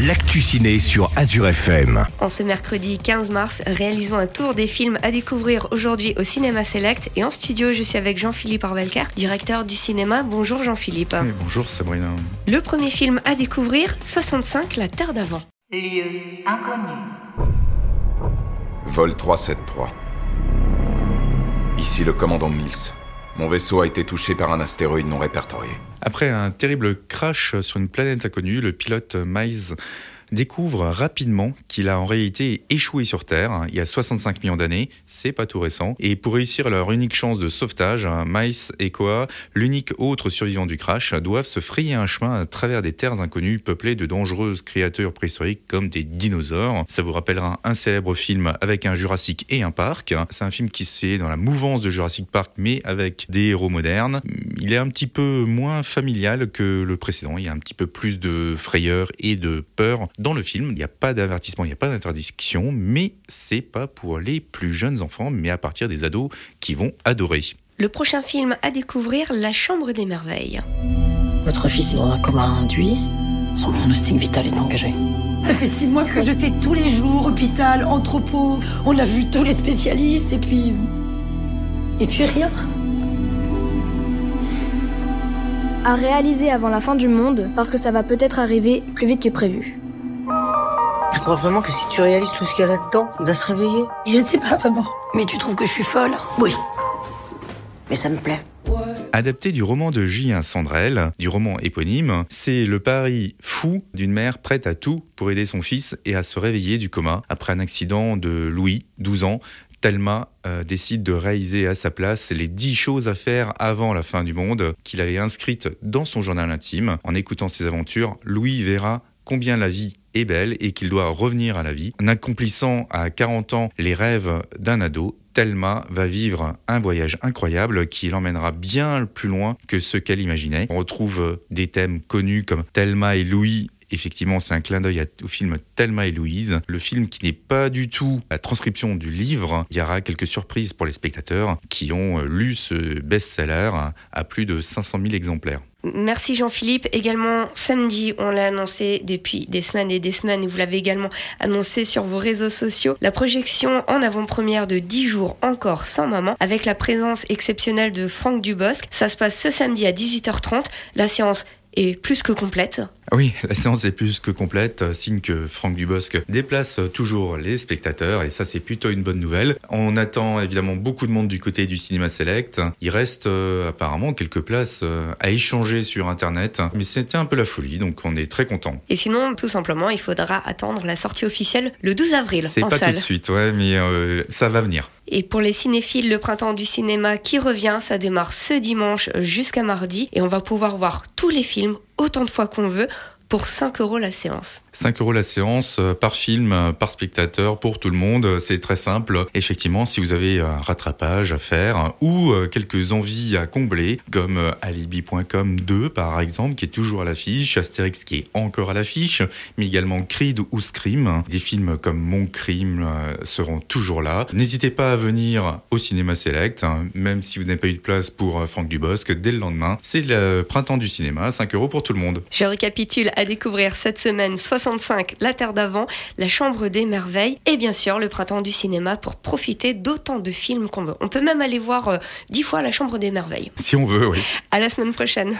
l'actu ciné sur Azure FM. En ce mercredi 15 mars, réalisons un tour des films à découvrir aujourd'hui au Cinéma Select. Et en studio, je suis avec Jean-Philippe Orvelker, directeur du cinéma. Bonjour Jean-Philippe. Oui, bonjour Sabrina. Le premier film à découvrir, 65, La Terre d'avant. Lieu inconnu. Vol 373. Ici le commandant Mills. Mon vaisseau a été touché par un astéroïde non répertorié. Après un terrible crash sur une planète inconnue, le pilote Miles découvre rapidement qu'il a en réalité échoué sur Terre hein, il y a 65 millions d'années, c'est pas tout récent, et pour réussir leur unique chance de sauvetage, hein, Mice et Koa, l'unique autre survivant du crash, doivent se frayer un chemin à travers des terres inconnues peuplées de dangereuses créatures préhistoriques comme des dinosaures. Ça vous rappellera un célèbre film avec un Jurassic et un parc. C'est un film qui se fait dans la mouvance de Jurassic Park mais avec des héros modernes. Il est un petit peu moins familial que le précédent, il y a un petit peu plus de frayeur et de peur dans le film. Il n'y a pas d'avertissement, il n'y a pas d'interdiction, mais c'est pas pour les plus jeunes enfants, mais à partir des ados qui vont adorer. Le prochain film à découvrir, La Chambre des Merveilles. Votre fils est dans un coma induit. Son pronostic vital est engagé. Ça fait six mois que je fais tous les jours, hôpital, entrepôt. On a vu tous les spécialistes et puis. Et puis rien. À réaliser avant la fin du monde, parce que ça va peut-être arriver plus vite que prévu. Tu crois vraiment que si tu réalises tout ce qu'il y a là-dedans, il va se réveiller? Je sais pas, maman. Mais tu trouves que je suis folle? Oui. Mais ça me plaît. Adapté du roman de Julien Sandrel, du roman éponyme, c'est le pari fou d'une mère prête à tout pour aider son fils et à se réveiller du coma après un accident de Louis, 12 ans, Thelma euh, décide de réaliser à sa place les 10 choses à faire avant la fin du monde qu'il avait inscrites dans son journal intime. En écoutant ses aventures, Louis verra combien la vie est belle et qu'il doit revenir à la vie. En accomplissant à 40 ans les rêves d'un ado, Thelma va vivre un voyage incroyable qui l'emmènera bien plus loin que ce qu'elle imaginait. On retrouve des thèmes connus comme Thelma et Louis Effectivement, c'est un clin d'œil au film Thelma et Louise, le film qui n'est pas du tout la transcription du livre. Il y aura quelques surprises pour les spectateurs qui ont lu ce best-seller à plus de 500 000 exemplaires. Merci Jean-Philippe. Également samedi, on l'a annoncé depuis des semaines et des semaines et vous l'avez également annoncé sur vos réseaux sociaux. La projection en avant-première de 10 jours encore sans maman avec la présence exceptionnelle de Franck Dubosc. Ça se passe ce samedi à 18h30. La séance est plus que complète. Oui, la séance est plus que complète, signe que Franck Dubosc déplace toujours les spectateurs et ça c'est plutôt une bonne nouvelle. On attend évidemment beaucoup de monde du côté du cinéma select. Il reste euh, apparemment quelques places euh, à échanger sur internet, mais c'était un peu la folie donc on est très content. Et sinon, tout simplement, il faudra attendre la sortie officielle le 12 avril C'est en pas salle. tout de suite, ouais, mais euh, ça va venir. Et pour les cinéphiles, le printemps du cinéma qui revient, ça démarre ce dimanche jusqu'à mardi et on va pouvoir voir tous les films autant de fois qu'on veut pour 5 euros la séance. 5 euros la séance euh, par film, euh, par spectateur, pour tout le monde. C'est très simple. Effectivement, si vous avez un rattrapage à faire ou euh, quelques envies à combler, comme alibi.com 2 par exemple, qui est toujours à l'affiche, Astérix qui est encore à l'affiche, mais également Creed ou Scream. Des films comme Mon Crime seront toujours là. N'hésitez pas à venir au cinéma select, hein, même si vous n'avez pas eu de place pour Franck Dubosc, dès le lendemain. C'est le printemps du cinéma, 5 euros pour tout le monde. Je récapitule à découvrir cette semaine 65 La Terre d'avant, La Chambre des Merveilles et bien sûr le printemps du cinéma pour profiter d'autant de films qu'on veut. On peut même aller voir euh, 10 fois La Chambre des Merveilles. Si on veut, oui. À la semaine prochaine.